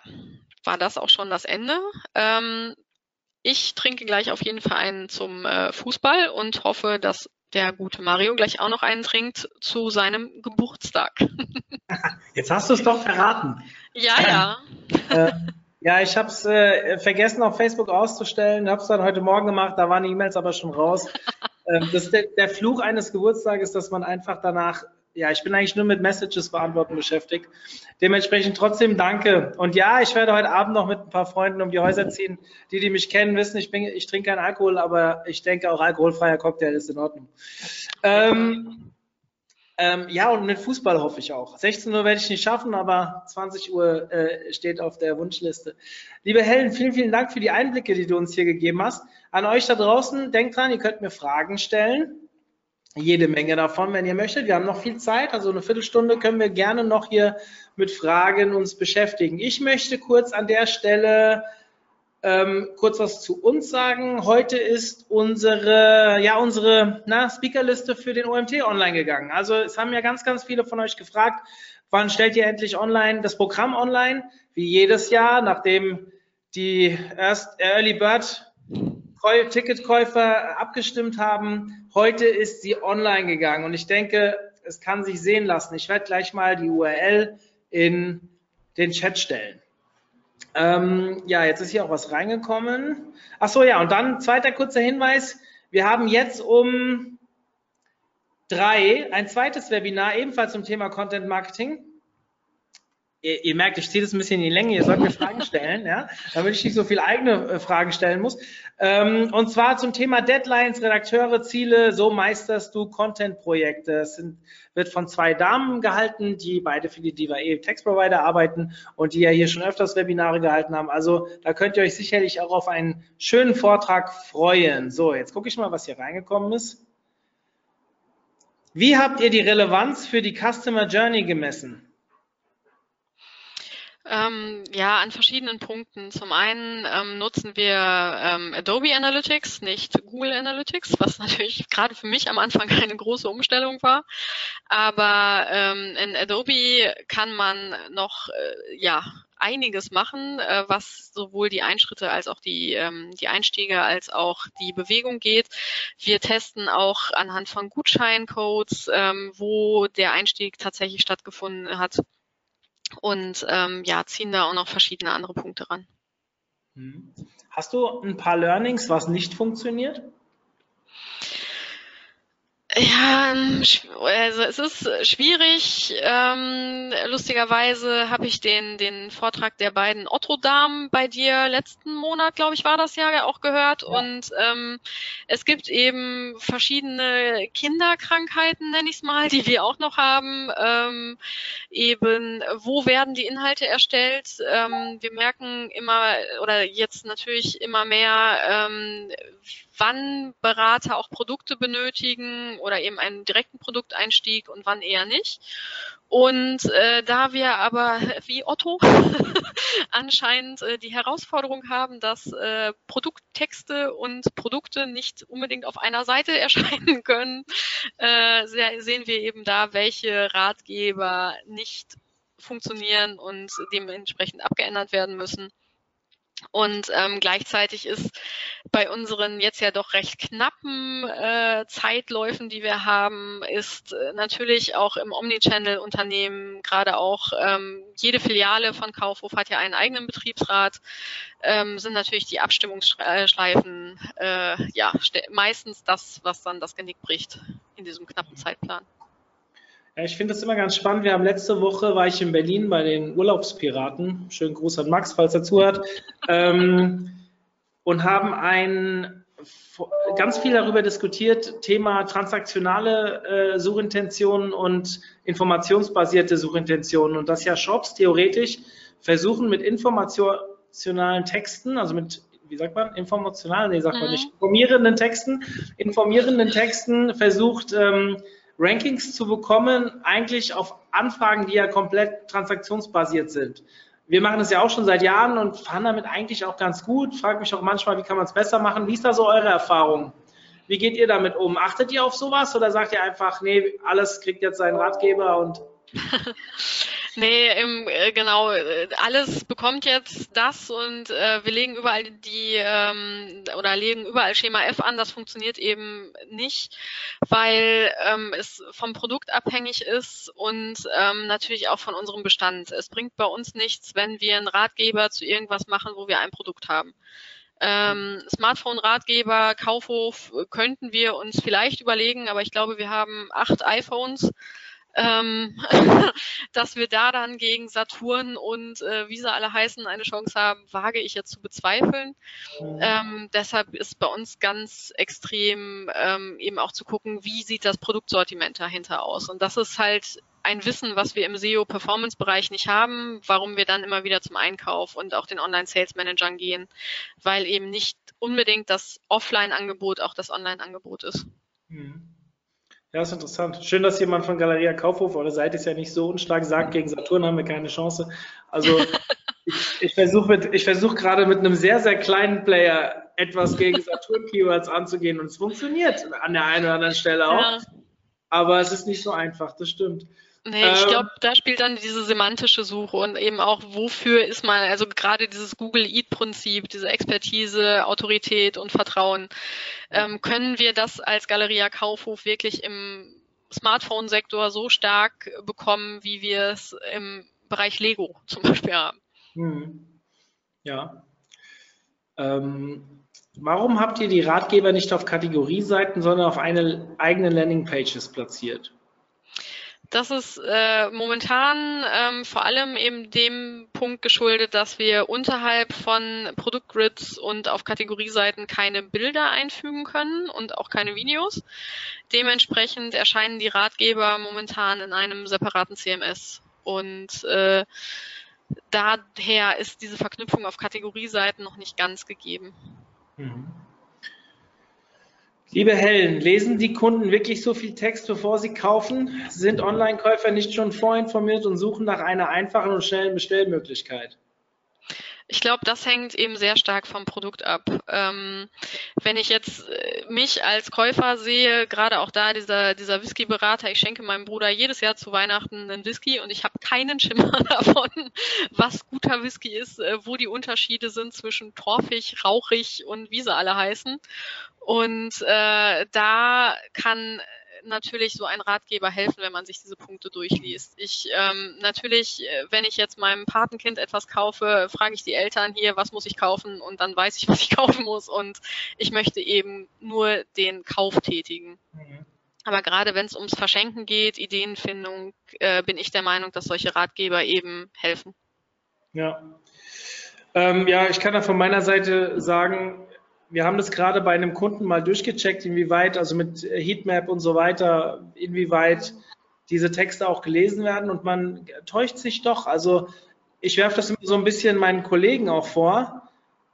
war das auch schon das Ende. Ähm, ich trinke gleich auf jeden Fall einen zum äh, Fußball und hoffe, dass der gute Mario gleich auch noch einen trinkt zu seinem Geburtstag. Jetzt hast du es doch verraten. Ja, ja. Äh, ja, ich habe es äh, vergessen auf Facebook auszustellen, habe es dann heute Morgen gemacht, da waren die E-Mails aber schon raus. Ähm, das ist der, der Fluch eines Geburtstages, dass man einfach danach, ja, ich bin eigentlich nur mit Messages beantworten beschäftigt. Dementsprechend trotzdem danke. Und ja, ich werde heute Abend noch mit ein paar Freunden um die Häuser ziehen. Die, die mich kennen, wissen, ich, bin, ich trinke keinen Alkohol, aber ich denke auch alkoholfreier Cocktail ist in Ordnung. Ähm, ähm, ja, und mit Fußball hoffe ich auch. 16 Uhr werde ich nicht schaffen, aber 20 Uhr äh, steht auf der Wunschliste. Liebe Helen, vielen, vielen Dank für die Einblicke, die du uns hier gegeben hast. An euch da draußen, denkt dran, ihr könnt mir Fragen stellen. Jede Menge davon, wenn ihr möchtet. Wir haben noch viel Zeit, also eine Viertelstunde können wir gerne noch hier mit Fragen uns beschäftigen. Ich möchte kurz an der Stelle ähm, kurz was zu uns sagen. Heute ist unsere, ja, unsere na, Speakerliste für den OMT online gegangen. Also es haben ja ganz, ganz viele von euch gefragt, wann stellt ihr endlich online das Programm online? Wie jedes Jahr, nachdem die erst Early Bird Ticketkäufer abgestimmt haben. Heute ist sie online gegangen und ich denke, es kann sich sehen lassen. Ich werde gleich mal die URL in den Chat stellen. Ähm, ja, jetzt ist hier auch was reingekommen. Ach so, ja, und dann zweiter kurzer Hinweis. Wir haben jetzt um drei ein zweites Webinar, ebenfalls zum Thema Content Marketing ihr, ihr merkt, ich ziehe das ein bisschen in die Länge, ihr sollt mir Fragen stellen, ja, damit ich nicht so viel eigene äh, Fragen stellen muss. Ähm, und zwar zum Thema Deadlines, Redakteure, Ziele, so meisterst du Content-Projekte. Es sind, wird von zwei Damen gehalten, die beide für die Diva E Text Provider arbeiten und die ja hier schon öfters Webinare gehalten haben. Also da könnt ihr euch sicherlich auch auf einen schönen Vortrag freuen. So, jetzt gucke ich mal, was hier reingekommen ist. Wie habt ihr die Relevanz für die Customer Journey gemessen? Ähm, ja, an verschiedenen Punkten. Zum einen ähm, nutzen wir ähm, Adobe Analytics, nicht Google Analytics, was natürlich gerade für mich am Anfang eine große Umstellung war. Aber ähm, in Adobe kann man noch äh, ja einiges machen, äh, was sowohl die Einschritte als auch die, ähm, die Einstiege als auch die Bewegung geht. Wir testen auch anhand von Gutscheincodes, ähm, wo der Einstieg tatsächlich stattgefunden hat und ähm, ja, ziehen da auch noch verschiedene andere Punkte ran. Mhm. Hast du ein paar Learnings, was nicht funktioniert? Ja, ähm, also es ist schwierig. Ähm, lustigerweise habe ich den, den Vortrag der beiden Otto-Damen bei dir letzten Monat, glaube ich, war das ja auch gehört. Ja. Und ähm, es gibt eben verschiedene Kinderkrankheiten, nenne ich es mal, die wir auch noch haben. Ähm, eben, wo werden die Inhalte erstellt? Ähm, wir merken immer, oder jetzt natürlich immer mehr, ähm, wann Berater auch Produkte benötigen oder eben einen direkten Produkteinstieg und wann eher nicht. Und äh, da wir aber wie Otto anscheinend äh, die Herausforderung haben, dass äh, Produkttexte und Produkte nicht unbedingt auf einer Seite erscheinen können, äh, sehen wir eben da, welche Ratgeber nicht funktionieren und dementsprechend abgeändert werden müssen. Und ähm, gleichzeitig ist bei unseren jetzt ja doch recht knappen äh, Zeitläufen, die wir haben, ist äh, natürlich auch im Omnichannel-Unternehmen gerade auch ähm, jede Filiale von Kaufhof hat ja einen eigenen Betriebsrat, ähm, sind natürlich die Abstimmungsschleifen äh, ja meistens das, was dann das Genick bricht in diesem knappen Zeitplan. Ich finde das immer ganz spannend. Wir haben letzte Woche, war ich in Berlin bei den Urlaubspiraten, schönen Gruß an Max, falls er zuhört, ähm, und haben ein, ganz viel darüber diskutiert, Thema transaktionale äh, Suchintentionen und informationsbasierte Suchintentionen und dass ja Shops theoretisch versuchen mit informationalen Texten, also mit wie sagt man, informational, nee, sagt mhm. man nicht, informierenden Texten, informierenden Texten versucht, ähm, Rankings zu bekommen, eigentlich auf Anfragen, die ja komplett transaktionsbasiert sind. Wir machen das ja auch schon seit Jahren und fahren damit eigentlich auch ganz gut. Frage mich auch manchmal, wie kann man es besser machen? Wie ist da so eure Erfahrung? Wie geht ihr damit um? Achtet ihr auf sowas oder sagt ihr einfach, nee, alles kriegt jetzt seinen Ratgeber und Nee, im, äh, genau, äh, alles bekommt jetzt das und äh, wir legen überall die ähm, oder legen überall Schema F an. Das funktioniert eben nicht, weil ähm, es vom Produkt abhängig ist und ähm, natürlich auch von unserem Bestand. Es bringt bei uns nichts, wenn wir einen Ratgeber zu irgendwas machen, wo wir ein Produkt haben. Ähm, Smartphone-Ratgeber, Kaufhof könnten wir uns vielleicht überlegen, aber ich glaube, wir haben acht iPhones ähm, dass wir da dann gegen Saturn und äh, wie sie alle heißen eine Chance haben, wage ich jetzt zu bezweifeln. Mhm. Ähm, deshalb ist bei uns ganz extrem ähm, eben auch zu gucken, wie sieht das Produktsortiment dahinter aus. Und das ist halt ein Wissen, was wir im SEO-Performance-Bereich nicht haben, warum wir dann immer wieder zum Einkauf und auch den Online-Sales-Managern gehen, weil eben nicht unbedingt das Offline-Angebot auch das Online-Angebot ist. Mhm. Ja, ist interessant. Schön, dass jemand von Galeria Kaufhof, eure Seite ist ja nicht so unstark, sagt, gegen Saturn haben wir keine Chance. Also ich, ich versuche ich versuch gerade mit einem sehr, sehr kleinen Player etwas gegen Saturn-Keywords anzugehen und es funktioniert an der einen oder anderen Stelle auch. Ja. Aber es ist nicht so einfach, das stimmt. Nee, ich ähm, glaube, da spielt dann diese semantische Suche und eben auch, wofür ist man, also gerade dieses Google Eat-Prinzip, diese Expertise, Autorität und Vertrauen, ähm, können wir das als Galeria Kaufhof wirklich im Smartphone-Sektor so stark bekommen, wie wir es im Bereich Lego zum Beispiel haben. Hm. Ja. Ähm, warum habt ihr die Ratgeber nicht auf Kategorieseiten, sondern auf eine eigenen Landingpages platziert? Das ist äh, momentan ähm, vor allem eben dem Punkt geschuldet, dass wir unterhalb von Produktgrids und auf Kategorieseiten keine Bilder einfügen können und auch keine Videos. Dementsprechend erscheinen die Ratgeber momentan in einem separaten CMS. Und äh, daher ist diese Verknüpfung auf Kategorieseiten noch nicht ganz gegeben. Mhm. Liebe Helen, lesen die Kunden wirklich so viel Text, bevor sie kaufen? Sind Online-Käufer nicht schon vorinformiert und suchen nach einer einfachen und schnellen Bestellmöglichkeit? Ich glaube, das hängt eben sehr stark vom Produkt ab. Ähm, wenn ich jetzt äh, mich als Käufer sehe, gerade auch da dieser, dieser Whisky-Berater, ich schenke meinem Bruder jedes Jahr zu Weihnachten einen Whisky und ich habe keinen Schimmer davon, was guter Whisky ist, äh, wo die Unterschiede sind zwischen torfig, rauchig und wie sie alle heißen. Und äh, da kann natürlich so ein Ratgeber helfen, wenn man sich diese Punkte durchliest. Ich ähm, natürlich, äh, wenn ich jetzt meinem Patenkind etwas kaufe, frage ich die Eltern hier, was muss ich kaufen und dann weiß ich, was ich kaufen muss und ich möchte eben nur den Kauf tätigen. Mhm. Aber gerade wenn es ums Verschenken geht, Ideenfindung, äh, bin ich der Meinung, dass solche Ratgeber eben helfen. Ja. Ähm, ja, ich kann da von meiner Seite sagen, wir haben das gerade bei einem Kunden mal durchgecheckt, inwieweit, also mit Heatmap und so weiter, inwieweit diese Texte auch gelesen werden und man täuscht sich doch. Also ich werfe das immer so ein bisschen meinen Kollegen auch vor,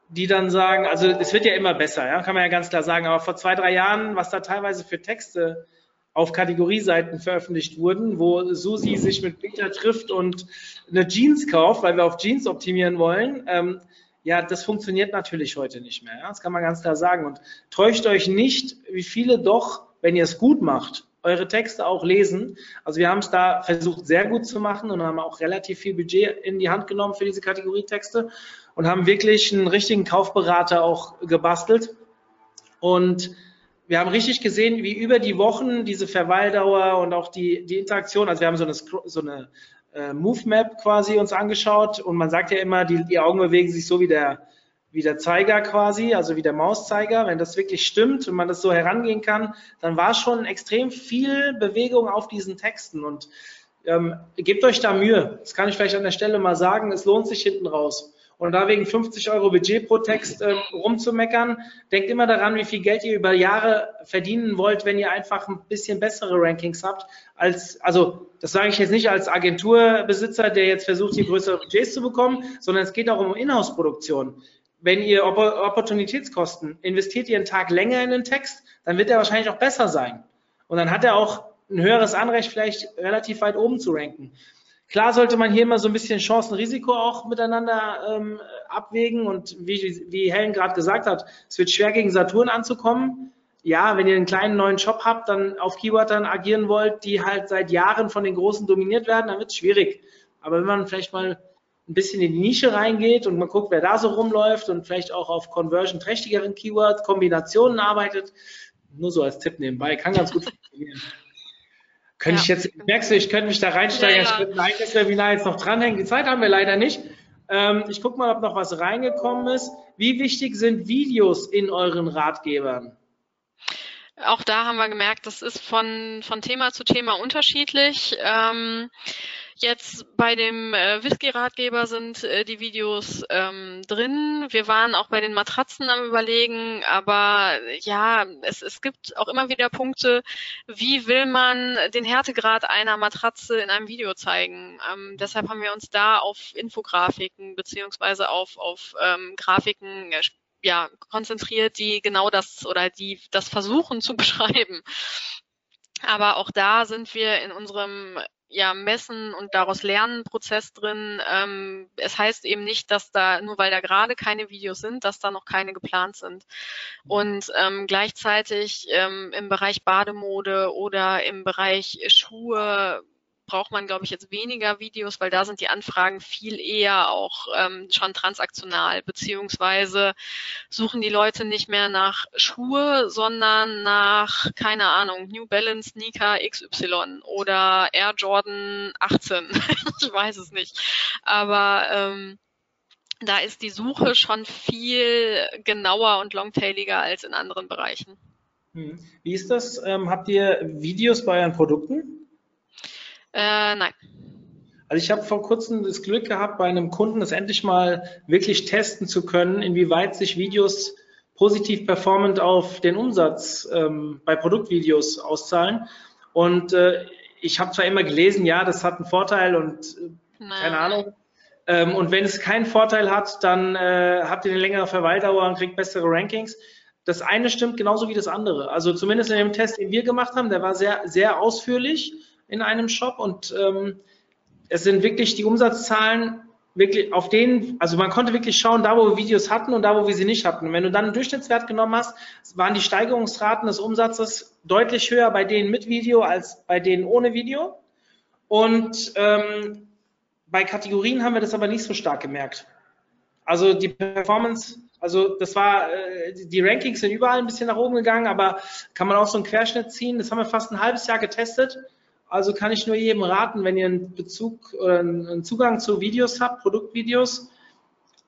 die dann sagen, also es wird ja immer besser, ja, kann man ja ganz klar sagen, aber vor zwei, drei Jahren, was da teilweise für Texte auf Kategorieseiten veröffentlicht wurden, wo Susi sich mit Peter trifft und eine Jeans kauft, weil wir auf Jeans optimieren wollen. Ähm, ja, das funktioniert natürlich heute nicht mehr. Ja? Das kann man ganz klar sagen. Und täuscht euch nicht, wie viele doch, wenn ihr es gut macht, eure Texte auch lesen. Also wir haben es da versucht sehr gut zu machen und haben auch relativ viel Budget in die Hand genommen für diese Kategorietexte und haben wirklich einen richtigen Kaufberater auch gebastelt. Und wir haben richtig gesehen, wie über die Wochen diese Verweildauer und auch die, die Interaktion, also wir haben so eine, so eine äh, Move Map quasi uns angeschaut und man sagt ja immer, die, die Augen bewegen sich so wie der, wie der Zeiger quasi, also wie der Mauszeiger. Wenn das wirklich stimmt und man das so herangehen kann, dann war schon extrem viel Bewegung auf diesen Texten und ähm, gebt euch da Mühe. Das kann ich vielleicht an der Stelle mal sagen. Es lohnt sich hinten raus. Und da wegen 50 Euro Budget pro Text äh, rumzumeckern, denkt immer daran, wie viel Geld ihr über Jahre verdienen wollt, wenn ihr einfach ein bisschen bessere Rankings habt. Als, also das sage ich jetzt nicht als Agenturbesitzer, der jetzt versucht, hier größere Budgets zu bekommen, sondern es geht auch um Inhouse-Produktion. Wenn ihr Opportunitätskosten investiert ihr einen Tag länger in den Text, dann wird er wahrscheinlich auch besser sein. Und dann hat er auch ein höheres Anrecht, vielleicht relativ weit oben zu ranken. Klar sollte man hier immer so ein bisschen Chancen-Risiko auch miteinander ähm, abwägen und wie, wie Helen gerade gesagt hat, es wird schwer gegen Saturn anzukommen. Ja, wenn ihr einen kleinen neuen Shop habt, dann auf Keyword dann agieren wollt, die halt seit Jahren von den Großen dominiert werden, dann wird es schwierig. Aber wenn man vielleicht mal ein bisschen in die Nische reingeht und man guckt, wer da so rumläuft und vielleicht auch auf conversion-trächtigeren Keywords, Kombinationen arbeitet, nur so als Tipp nebenbei, kann ganz gut funktionieren. Könnte ja. ich jetzt, merkst du, ich könnte mich da reinsteigen, ja, ja. ich könnte ein eigenes Webinar jetzt noch dranhängen. Die Zeit haben wir leider nicht. Ähm, ich gucke mal, ob noch was reingekommen ist. Wie wichtig sind Videos in euren Ratgebern? Auch da haben wir gemerkt, das ist von, von Thema zu Thema unterschiedlich. Ähm, Jetzt bei dem äh, Whisky-Ratgeber sind äh, die Videos ähm, drin. Wir waren auch bei den Matratzen am Überlegen, aber ja, es, es gibt auch immer wieder Punkte, wie will man den Härtegrad einer Matratze in einem Video zeigen. Ähm, deshalb haben wir uns da auf Infografiken beziehungsweise auf, auf ähm, Grafiken äh, ja, konzentriert, die genau das oder die das versuchen zu beschreiben. Aber auch da sind wir in unserem ja, Messen und daraus Lernen Prozess drin. Ähm, es heißt eben nicht, dass da, nur weil da gerade keine Videos sind, dass da noch keine geplant sind. Und ähm, gleichzeitig ähm, im Bereich Bademode oder im Bereich Schuhe braucht man, glaube ich, jetzt weniger Videos, weil da sind die Anfragen viel eher auch ähm, schon transaktional, beziehungsweise suchen die Leute nicht mehr nach Schuhe, sondern nach, keine Ahnung, New Balance Sneaker XY oder Air Jordan 18. ich weiß es nicht. Aber ähm, da ist die Suche schon viel genauer und longtailiger als in anderen Bereichen. Hm. Wie ist das? Ähm, habt ihr Videos bei euren Produkten? Äh, nein. Also ich habe vor kurzem das Glück gehabt, bei einem Kunden das endlich mal wirklich testen zu können, inwieweit sich Videos positiv performant auf den Umsatz ähm, bei Produktvideos auszahlen. Und äh, ich habe zwar immer gelesen, ja, das hat einen Vorteil und äh, keine Ahnung. Ähm, und wenn es keinen Vorteil hat, dann äh, habt ihr eine längere Verweildauer und kriegt bessere Rankings. Das eine stimmt genauso wie das andere. Also zumindest in dem Test, den wir gemacht haben, der war sehr, sehr ausführlich in einem Shop und ähm, es sind wirklich die Umsatzzahlen wirklich auf denen, also man konnte wirklich schauen, da wo wir Videos hatten und da wo wir sie nicht hatten. Und wenn du dann einen Durchschnittswert genommen hast, waren die Steigerungsraten des Umsatzes deutlich höher bei denen mit Video als bei denen ohne Video. Und ähm, bei Kategorien haben wir das aber nicht so stark gemerkt. Also die Performance, also das war, äh, die Rankings sind überall ein bisschen nach oben gegangen, aber kann man auch so einen Querschnitt ziehen. Das haben wir fast ein halbes Jahr getestet also kann ich nur jedem raten, wenn ihr einen Bezug oder einen Zugang zu Videos habt, Produktvideos,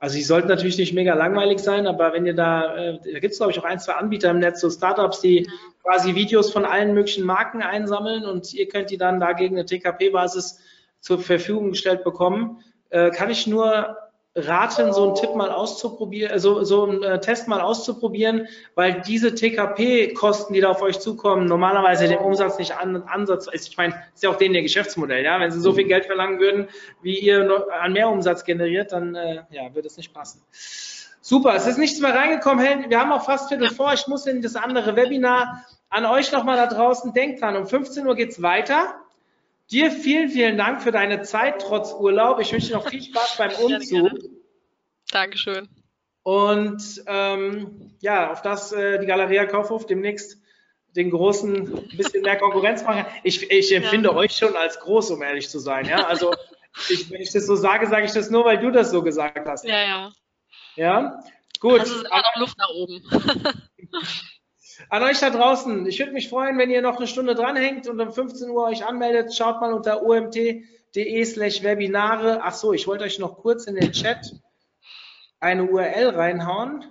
also die sollten natürlich nicht mega langweilig sein, aber wenn ihr da, äh, da gibt es glaube ich auch ein, zwei Anbieter im Netz, so Startups, die quasi Videos von allen möglichen Marken einsammeln und ihr könnt die dann dagegen eine TKP-Basis zur Verfügung gestellt bekommen, äh, kann ich nur raten, so einen Tipp mal auszuprobieren, so, so einen äh, Test mal auszuprobieren, weil diese TKP-Kosten, die da auf euch zukommen, normalerweise dem Umsatz nicht an, Ansatz ist. Ich meine, ist ja auch denen ihr Geschäftsmodell, ja. Wenn sie so viel Geld verlangen würden, wie ihr an mehr Umsatz generiert, dann äh, ja, würde es nicht passen. Super, es ist nichts mehr reingekommen. Wir haben auch fast Viertel vor. Ich muss in das andere Webinar. an euch nochmal da draußen, denkt dran, um 15 Uhr geht's weiter. Dir vielen, vielen Dank für deine Zeit trotz Urlaub. Ich wünsche dir noch viel Spaß beim Umzug. Dankeschön. Und ähm, ja, auf das äh, die Galeria Kaufhof demnächst den großen bisschen mehr Konkurrenz machen. Ich, ich empfinde ja. euch schon als groß, um ehrlich zu sein. Ja, also ich, wenn ich das so sage, sage ich das nur, weil du das so gesagt hast. Ja, ja. Ja, gut. Also ist immer noch Luft nach oben. An euch da draußen, ich würde mich freuen, wenn ihr noch eine Stunde dranhängt und um 15 Uhr euch anmeldet. Schaut mal unter omt.de slash Webinare. Ach so, ich wollte euch noch kurz in den Chat eine URL reinhauen,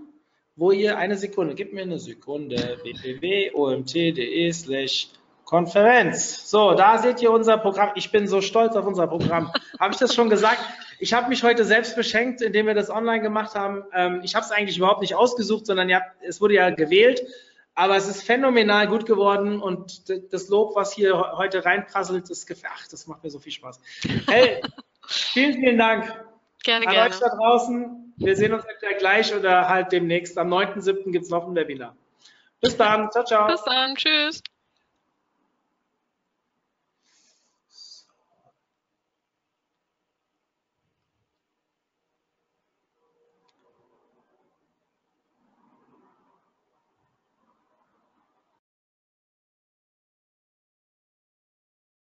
wo ihr eine Sekunde, gebt mir eine Sekunde, www.omt.de slash Konferenz. So, da seht ihr unser Programm. Ich bin so stolz auf unser Programm. habe ich das schon gesagt? Ich habe mich heute selbst beschenkt, indem wir das online gemacht haben. Ähm, ich habe es eigentlich überhaupt nicht ausgesucht, sondern ja, es wurde ja gewählt. Aber es ist phänomenal gut geworden und das Lob, was hier heute reinprasselt, das, ach, das macht mir so viel Spaß. Hey, vielen, vielen Dank. Gerne, An gerne. euch da draußen. Wir sehen uns entweder gleich oder halt demnächst. Am 9.7. gibt es noch ein Webinar. Bis dann. Ciao, ciao. Bis dann. Tschüss.